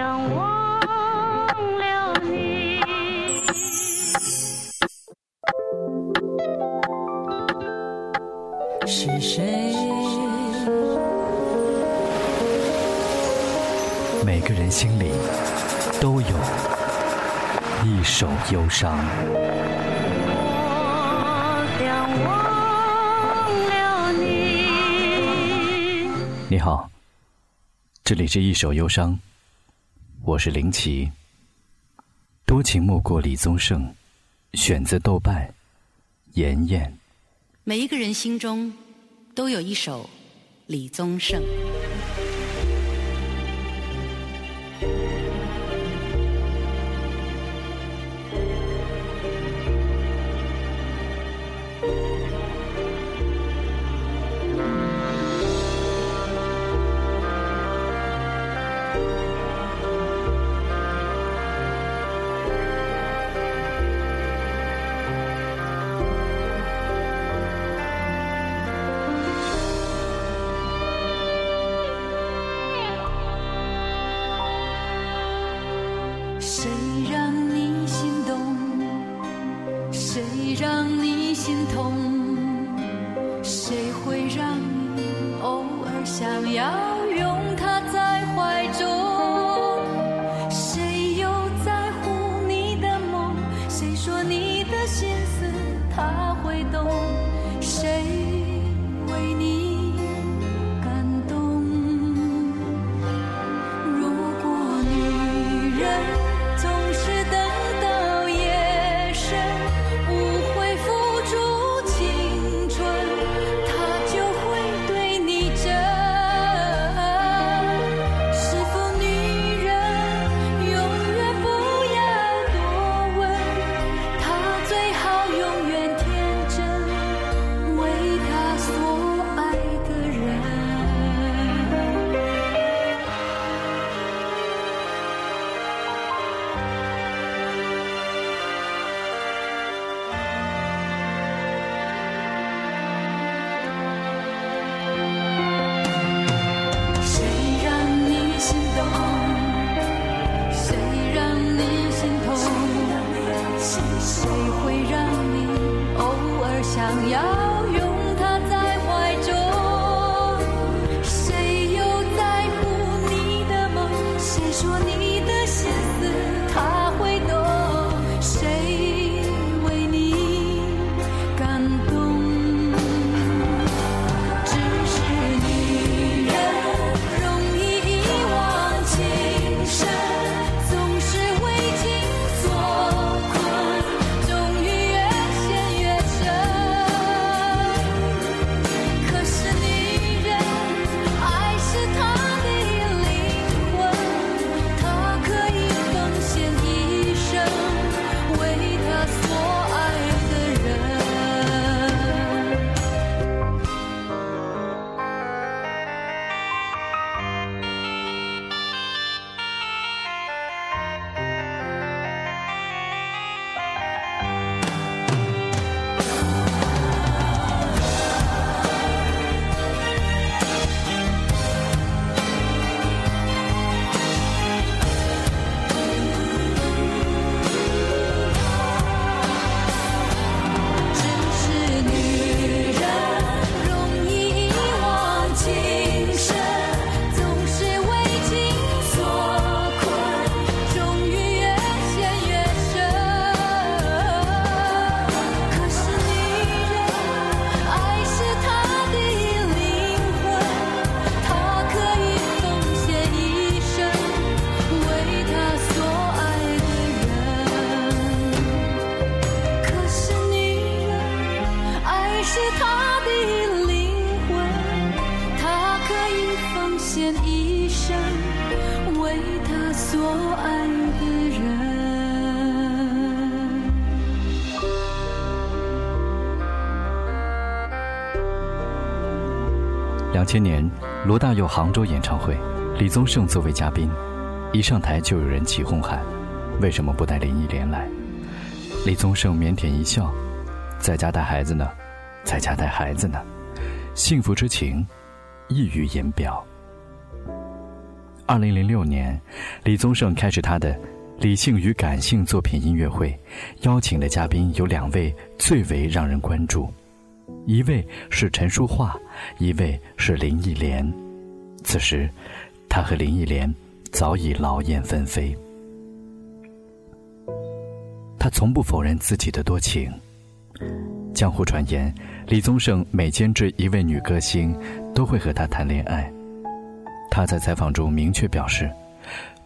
两忘了你。是谁？每个人心里都有一首忧伤。我想忘了你。你好，这里是一首忧伤，我是林奇。多情莫过李宗盛，选自豆瓣，妍妍。每一个人心中都有一首李宗盛。谁让你心痛？谁会让你偶尔想要千年，罗大佑杭州演唱会，李宗盛作为嘉宾，一上台就有人起哄喊：“为什么不带林忆莲来？”李宗盛腼腆一笑：“在家带孩子呢，在家带孩子呢。”幸福之情溢于言表。二零零六年，李宗盛开始他的理性与感性作品音乐会，邀请的嘉宾有两位最为让人关注，一位是陈淑桦，一位是林忆莲。此时，他和林忆莲早已劳燕分飞。他从不否认自己的多情。江湖传言，李宗盛每监制一位女歌星，都会和她谈恋爱。他在采访中明确表示，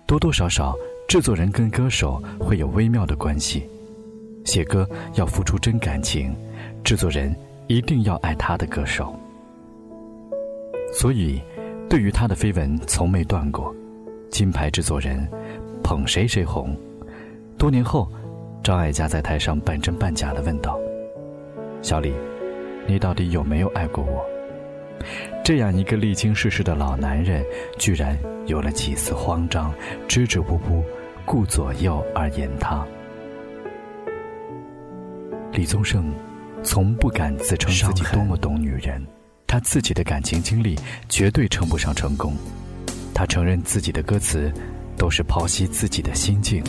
多多少少，制作人跟歌手会有微妙的关系。写歌要付出真感情，制作人一定要爱他的歌手。所以，对于他的绯闻从没断过。金牌制作人，捧谁谁红。多年后，张艾嘉在台上半真半假的问道：“小李，你到底有没有爱过我？”这样一个历经世事的老男人，居然有了几丝慌张，支支吾吾，顾左右而言他。李宗盛从不敢自称自己多么懂女人，他自己的感情经历绝对称不上成功。他承认自己的歌词都是剖析自己的心境。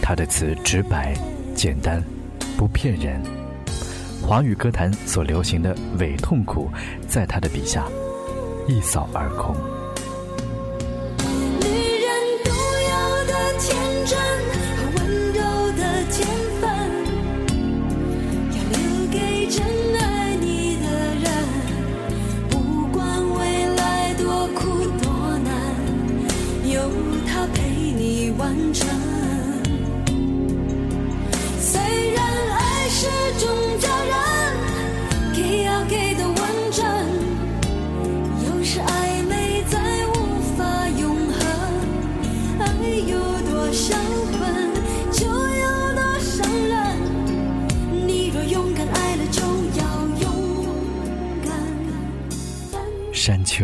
他的词直白、简单，不骗人。华语歌坛所流行的伪痛苦，在他的笔下一扫而空。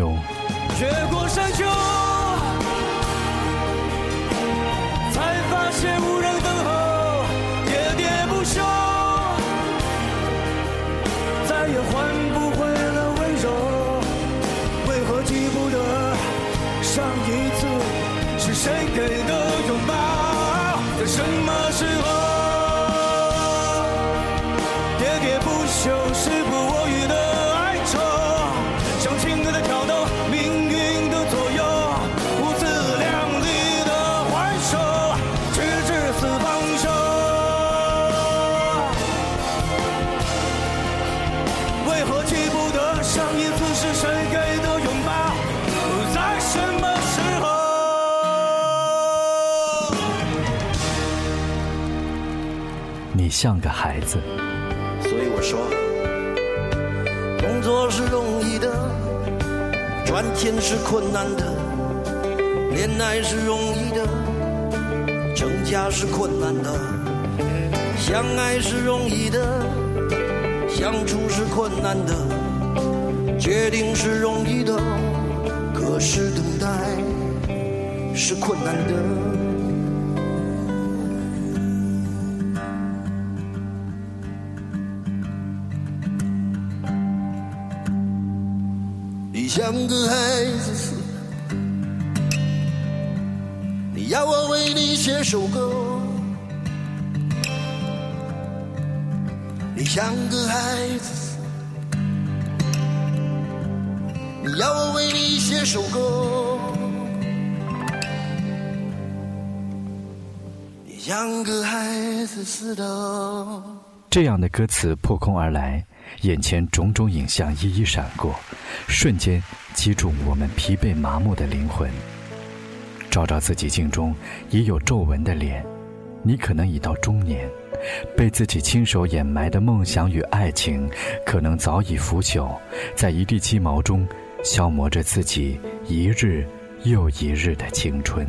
越过山丘，像个孩子。所以我说，工作是容易的，赚钱是困难的，恋爱是容易的，成家是困难的，相爱是容易的，相处是困难的，决定是容易的，可是等待是困难的。像个孩子似的，你要我为你写首歌。你像个孩子似的，你要我为你写首歌。你像个孩子似的。这样的歌词破空而来，眼前种种影像一一闪过，瞬间击中我们疲惫麻木的灵魂。照照自己镜中已有皱纹的脸，你可能已到中年，被自己亲手掩埋的梦想与爱情，可能早已腐朽，在一地鸡毛中消磨着自己一日又一日的青春。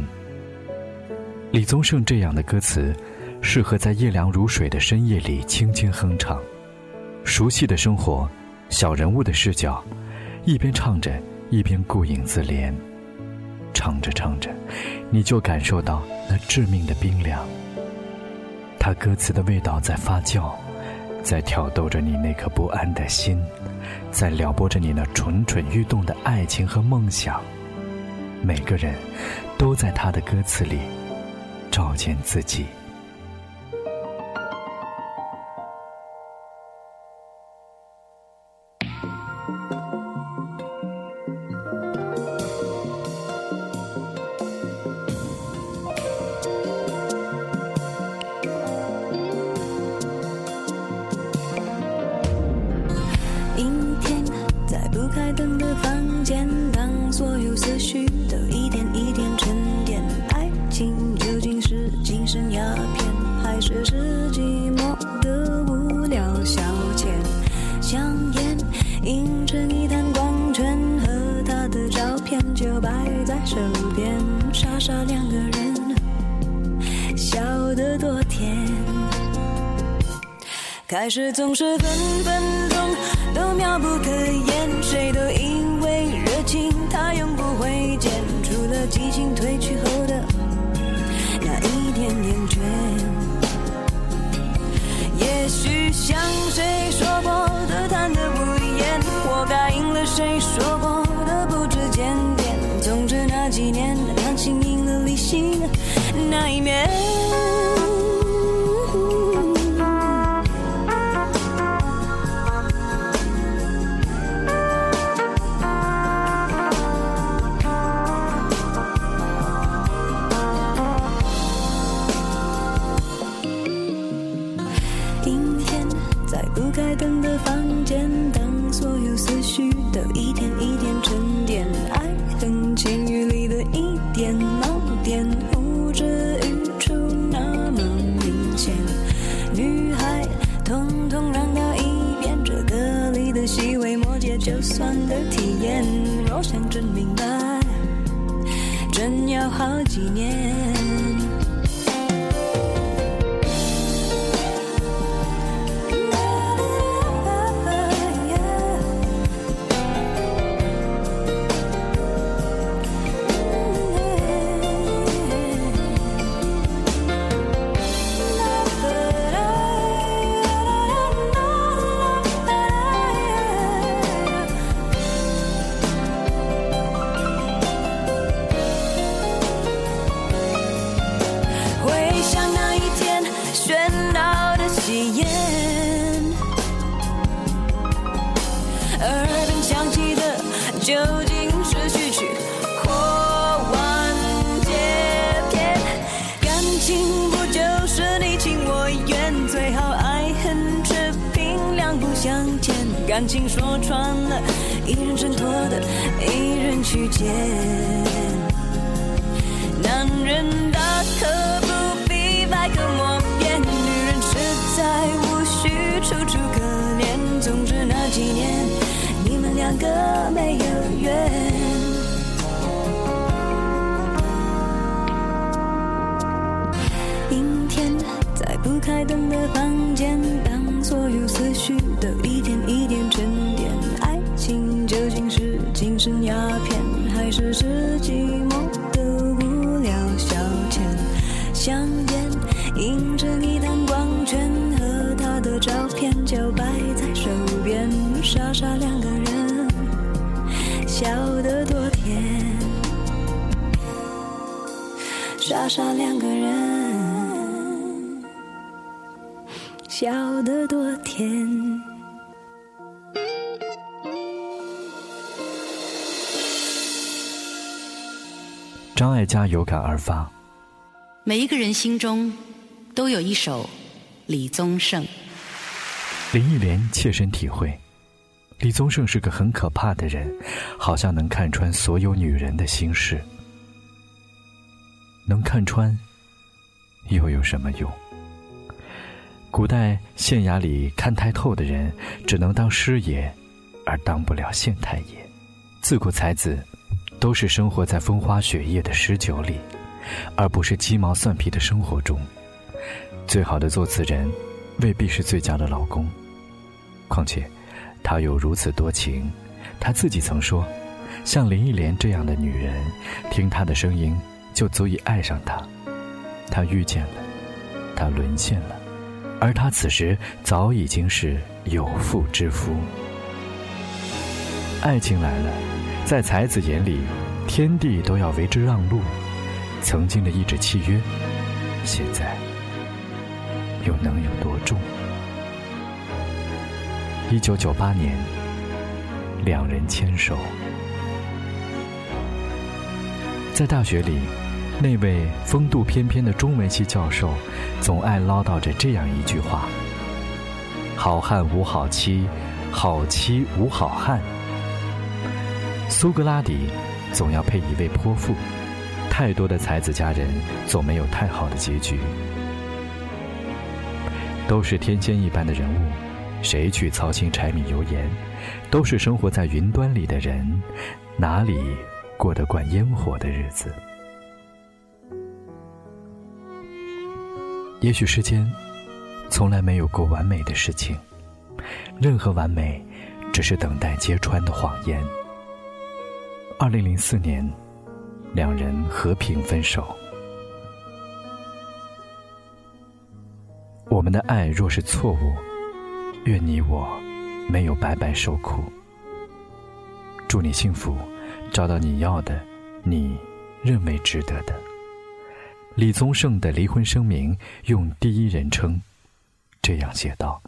李宗盛这样的歌词，适合在夜凉如水的深夜里轻轻哼唱。熟悉的生活，小人物的视角，一边唱着，一边顾影自怜。唱着唱着，你就感受到那致命的冰凉。他歌词的味道在发酵，在挑逗着你那颗不安的心，在撩拨着你那蠢蠢欲动的爱情和梦想。每个人都在他的歌词里照见自己。像谁说过的贪得无厌，我答应了谁说过的不知检点。总之那几年，感情赢了理性那一面。几年。的喜宴，耳边响起的究竟是序曲或完结篇？感情不就是你情我愿，最好爱恨持平，两不相欠。感情说穿了，一人挣脱的，一人去捡。男人大可实在无需楚楚可怜。总之那几年，你们两个没有缘。阴天，在不开灯的房间，当所有思绪都一点一点沉淀，爱情究竟是精神鸦片，还是是寂寞的无聊消遣？香烟映成一傻傻两个人，笑得多甜。张艾嘉有感而发，每一个人心中都有一首李宗盛。林忆莲切身体会，李宗盛是个很可怕的人，好像能看穿所有女人的心事。能看穿，又有什么用？古代县衙里看太透的人，只能当师爷，而当不了县太爷。自古才子，都是生活在风花雪月的诗酒里，而不是鸡毛蒜皮的生活中。最好的作词人，未必是最佳的老公。况且，他又如此多情，他自己曾说，像林忆莲这样的女人，听她的声音就足以爱上他。他遇见了，他沦陷了，而他此时早已经是有妇之夫。爱情来了，在才子眼里，天地都要为之让路，曾经的一纸契约，现在又能有多重？一九九八年，两人牵手，在大学里，那位风度翩翩的中文系教授，总爱唠叨着这样一句话：“好汉无好妻，好妻无好汉。”苏格拉底总要配一位泼妇，太多的才子佳人总没有太好的结局。都是天仙一般的人物，谁去操心柴米油盐？都是生活在云端里的人，哪里过得惯烟火的日子？也许世间从来没有过完美的事情，任何完美只是等待揭穿的谎言。二零零四年，两人和平分手。我们的爱若是错误，愿你我没有白白受苦。祝你幸福，找到你要的，你认为值得的。李宗盛的离婚声明用第一人称这样写道。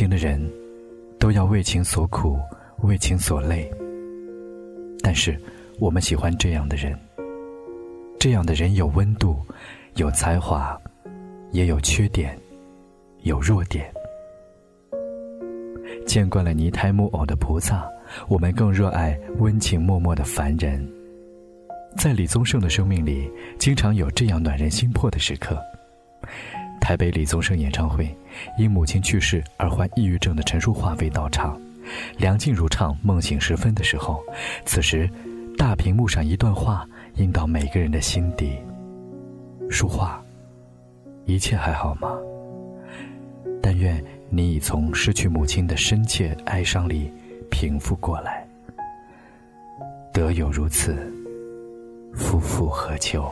情的人都要为情所苦，为情所累。但是，我们喜欢这样的人。这样的人有温度，有才华，也有缺点，有弱点。见惯了泥胎木偶的菩萨，我们更热爱温情脉脉的凡人。在李宗盛的生命里，经常有这样暖人心魄的时刻。台北李宗盛演唱会，因母亲去世而患抑郁症的陈淑桦未到场，梁静茹唱《梦醒时分》的时候，此时大屏幕上一段话印到每个人的心底。淑桦，一切还好吗？但愿你已从失去母亲的深切哀伤里平复过来。得有如此，夫复何求？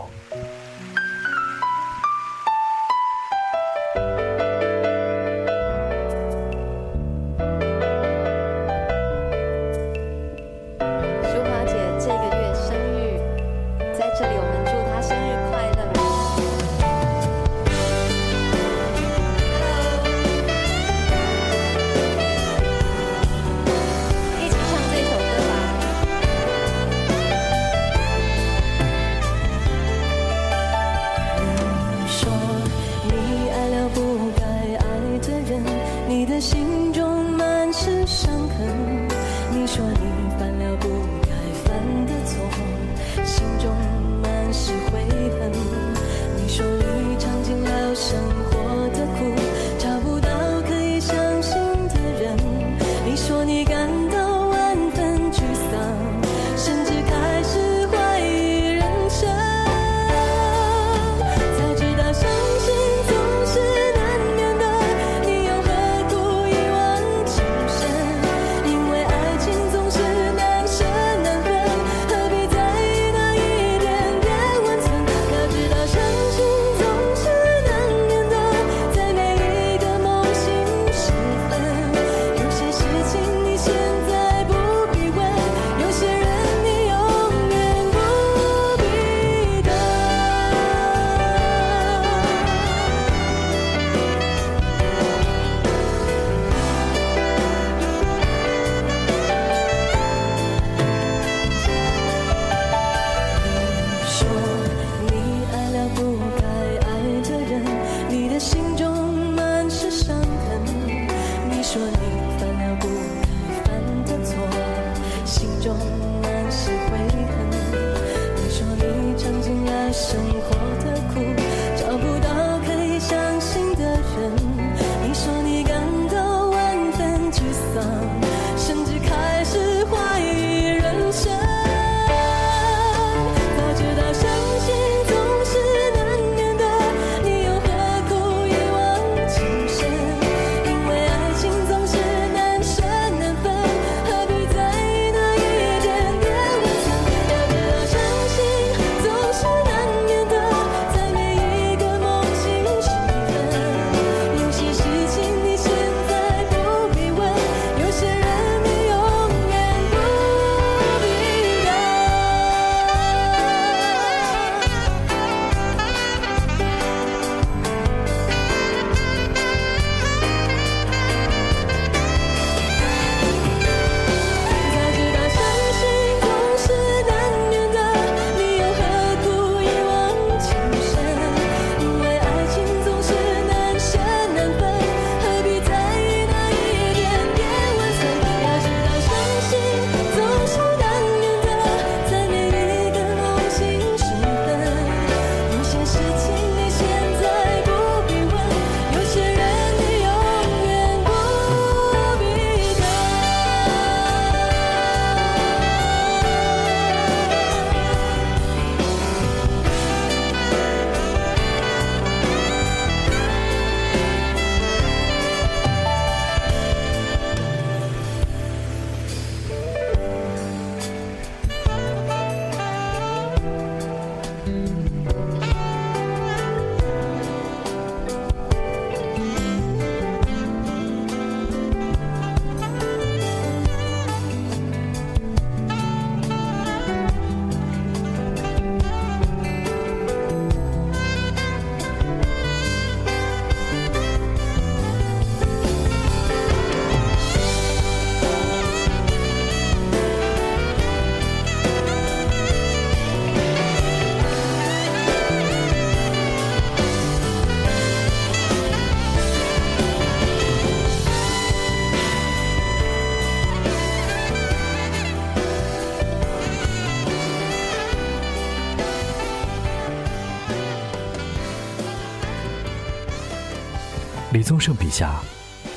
宗盛笔下，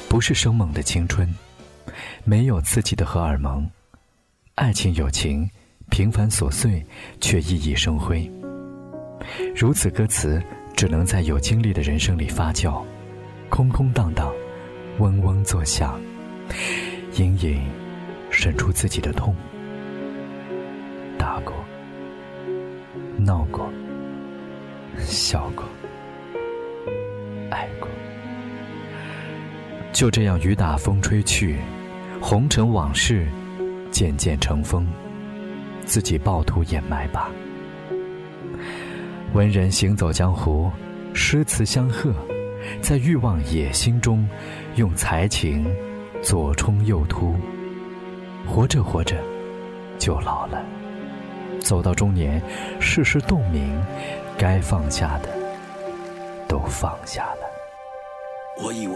不是生猛的青春，没有刺激的荷尔蒙，爱情友情平凡琐碎，却熠熠生辉。如此歌词，只能在有经历的人生里发酵，空空荡荡，嗡嗡作响，隐隐渗出自己的痛。打过，闹过，笑过，爱过。就这样，雨打风吹去，红尘往事渐渐成风，自己暴土掩埋吧。文人行走江湖，诗词相和，在欲望野心中，用才情左冲右突。活着活着，就老了。走到中年，世事洞明，该放下的都放下了。我以为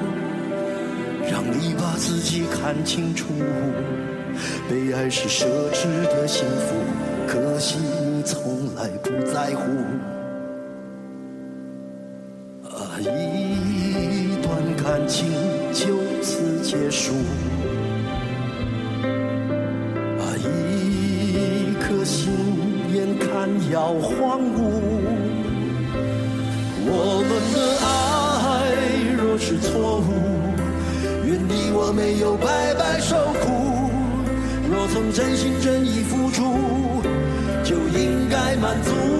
让你把自己看清楚。被爱是奢侈的幸福，可惜你从来不在乎。啊，一段感情就此结束。啊，一颗心眼看要荒芜。没有白白受苦。若曾真心真意付出，就应该满足。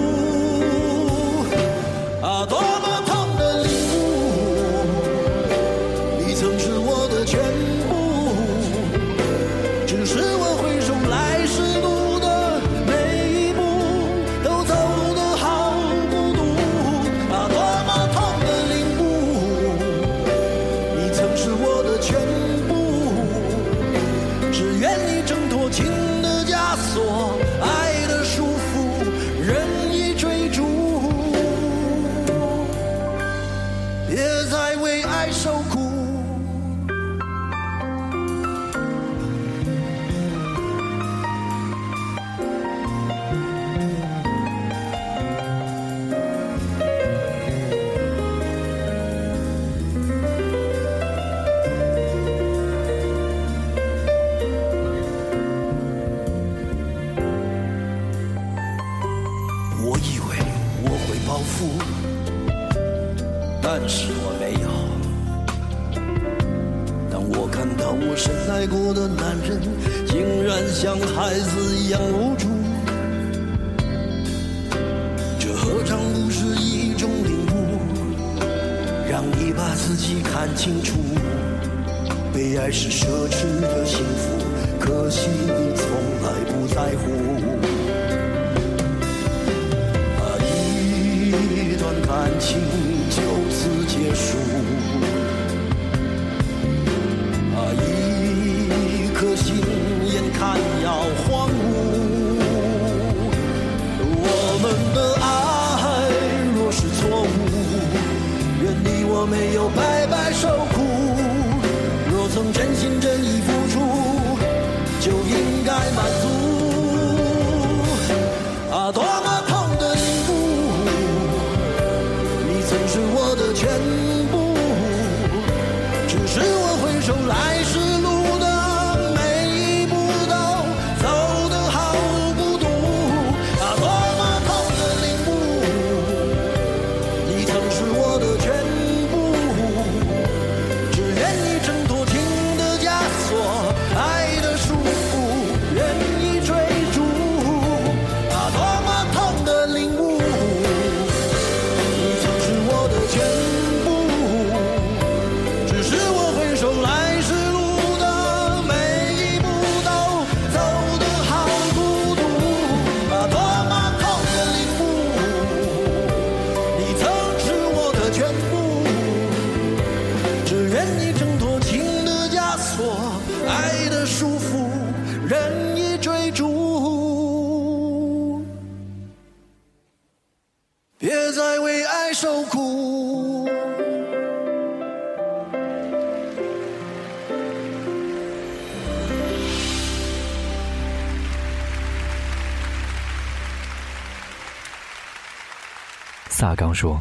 萨冈说：“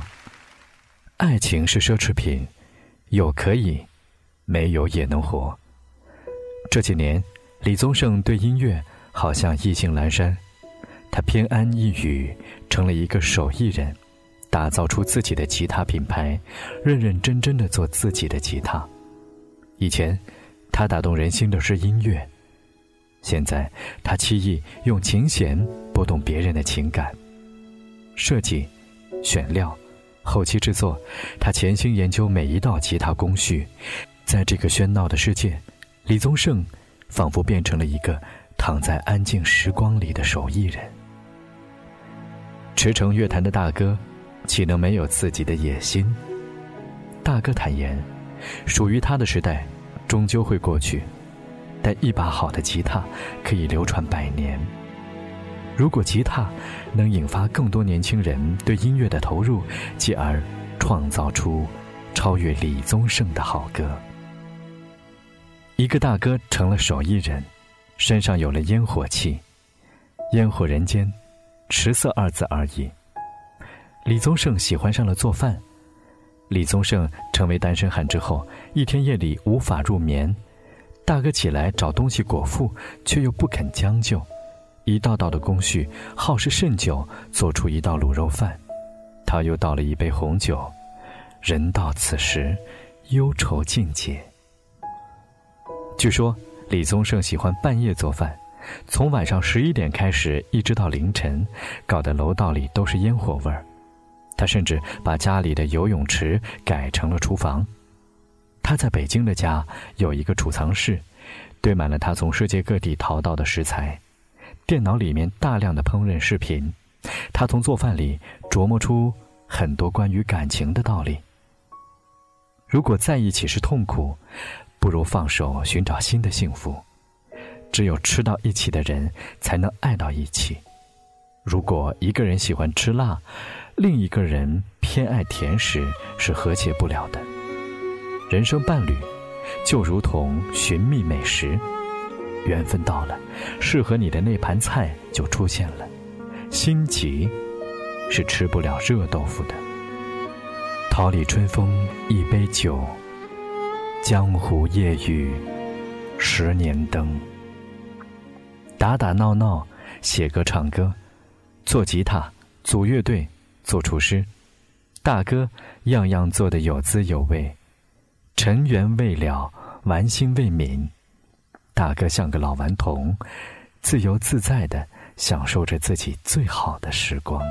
爱情是奢侈品，有可以，没有也能活。”这几年，李宗盛对音乐好像意兴阑珊，他偏安一隅，成了一个手艺人，打造出自己的吉他品牌，认认真真的做自己的吉他。以前，他打动人心的是音乐，现在他轻易用琴弦拨动别人的情感，设计。选料、后期制作，他潜心研究每一道吉他工序。在这个喧闹的世界，李宗盛仿佛变成了一个躺在安静时光里的手艺人。驰骋乐坛的大哥，岂能没有自己的野心？大哥坦言，属于他的时代终究会过去，但一把好的吉他可以流传百年。如果吉他能引发更多年轻人对音乐的投入，继而创造出超越李宗盛的好歌，一个大哥成了手艺人，身上有了烟火气，烟火人间，持色二字而已。李宗盛喜欢上了做饭。李宗盛成为单身汉之后，一天夜里无法入眠，大哥起来找东西果腹，却又不肯将就。一道道的工序，耗时甚久，做出一道卤肉饭。他又倒了一杯红酒，人到此时，忧愁尽解。据说李宗盛喜欢半夜做饭，从晚上十一点开始，一直到凌晨，搞得楼道里都是烟火味儿。他甚至把家里的游泳池改成了厨房。他在北京的家有一个储藏室，堆满了他从世界各地淘到的食材。电脑里面大量的烹饪视频，他从做饭里琢磨出很多关于感情的道理。如果在一起是痛苦，不如放手寻找新的幸福。只有吃到一起的人，才能爱到一起。如果一个人喜欢吃辣，另一个人偏爱甜食，是和谐不了的。人生伴侣，就如同寻觅美食。缘分到了，适合你的那盘菜就出现了。心急是吃不了热豆腐的。桃李春风一杯酒，江湖夜雨十年灯。打打闹闹，写歌唱歌，做吉他，组乐队，做厨师。大哥样样做得有滋有味，尘缘未了，玩心未泯。大哥像个老顽童，自由自在的享受着自己最好的时光。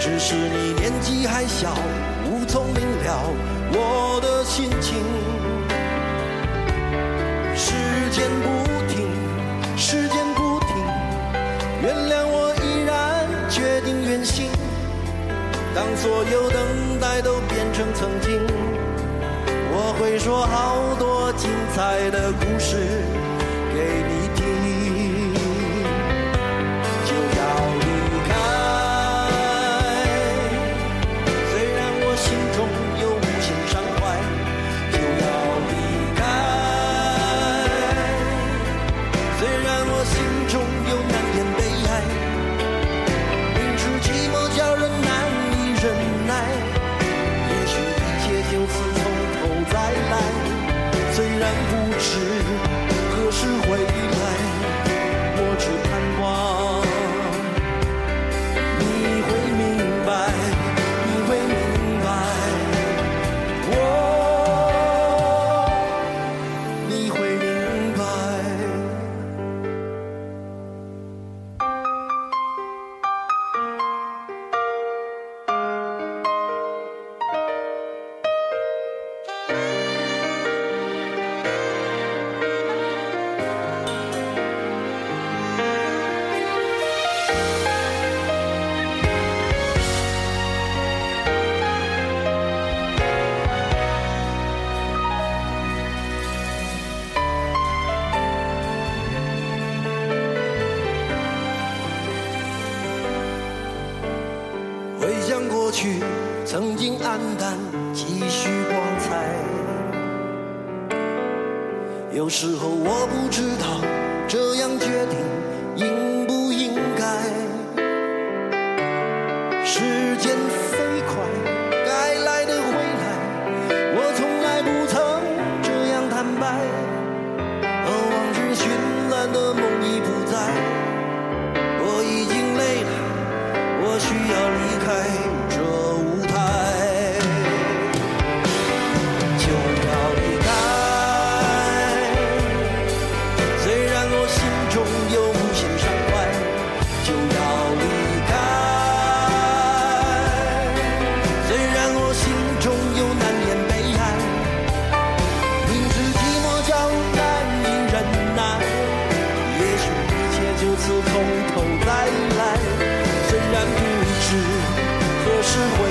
只是你年纪还小，无从明了我的心情。时间不停，时间不停，原谅我依然决定远行。当所有等待都变成曾经，我会说好多精彩的故事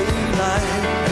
回来。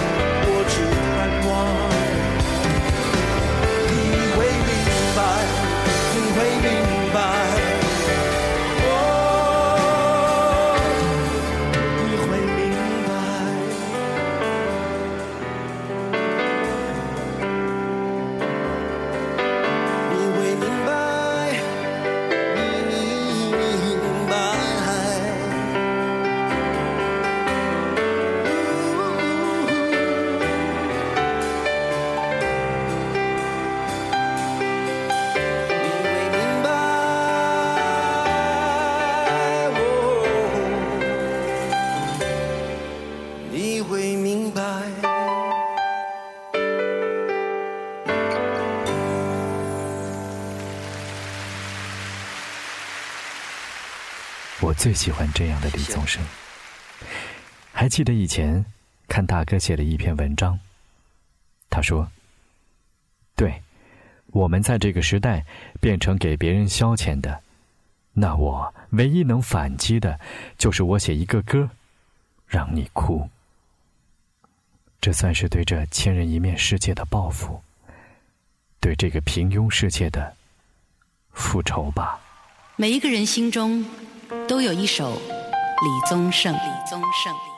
最喜欢这样的李宗盛，还记得以前看大哥写的一篇文章。他说：‘对我们在这个时代变成给别人消遣的，那我唯一能反击的就是我写一个歌让你哭。’这算是对这千人一面世界的报复，对这个平庸世界的复仇吧。每一个人心中。都有一首李宗盛。李宗盛。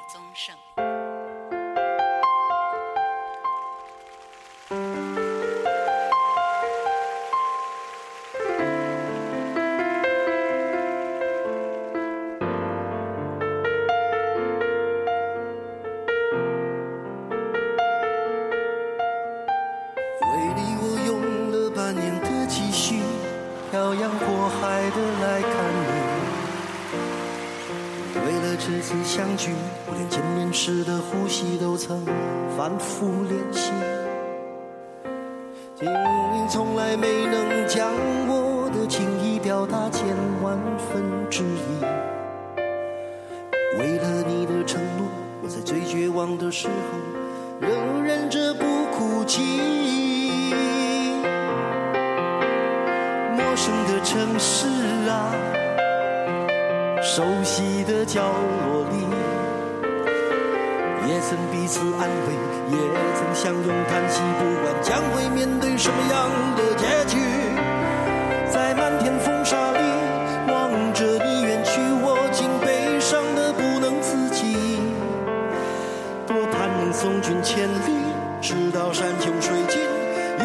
直到山穷水尽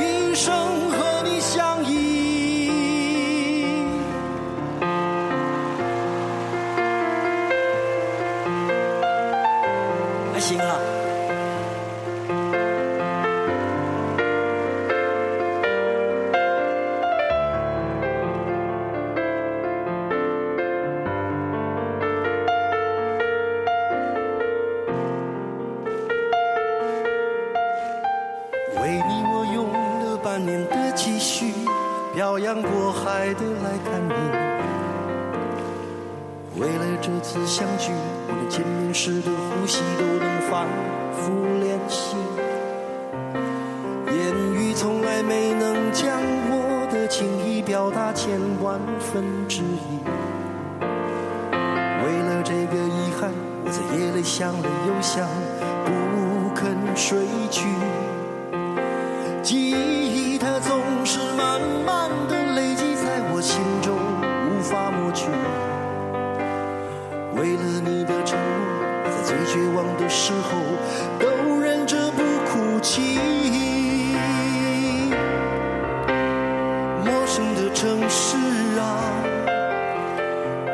一生和你相依。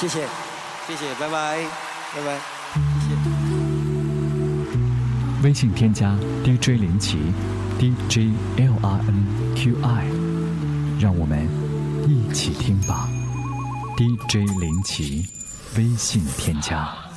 谢谢，谢谢，拜拜，拜拜。谢谢微信添加 DJ 林奇，DJ L R N Q I，让我们一起听吧。DJ 林奇，微信添加。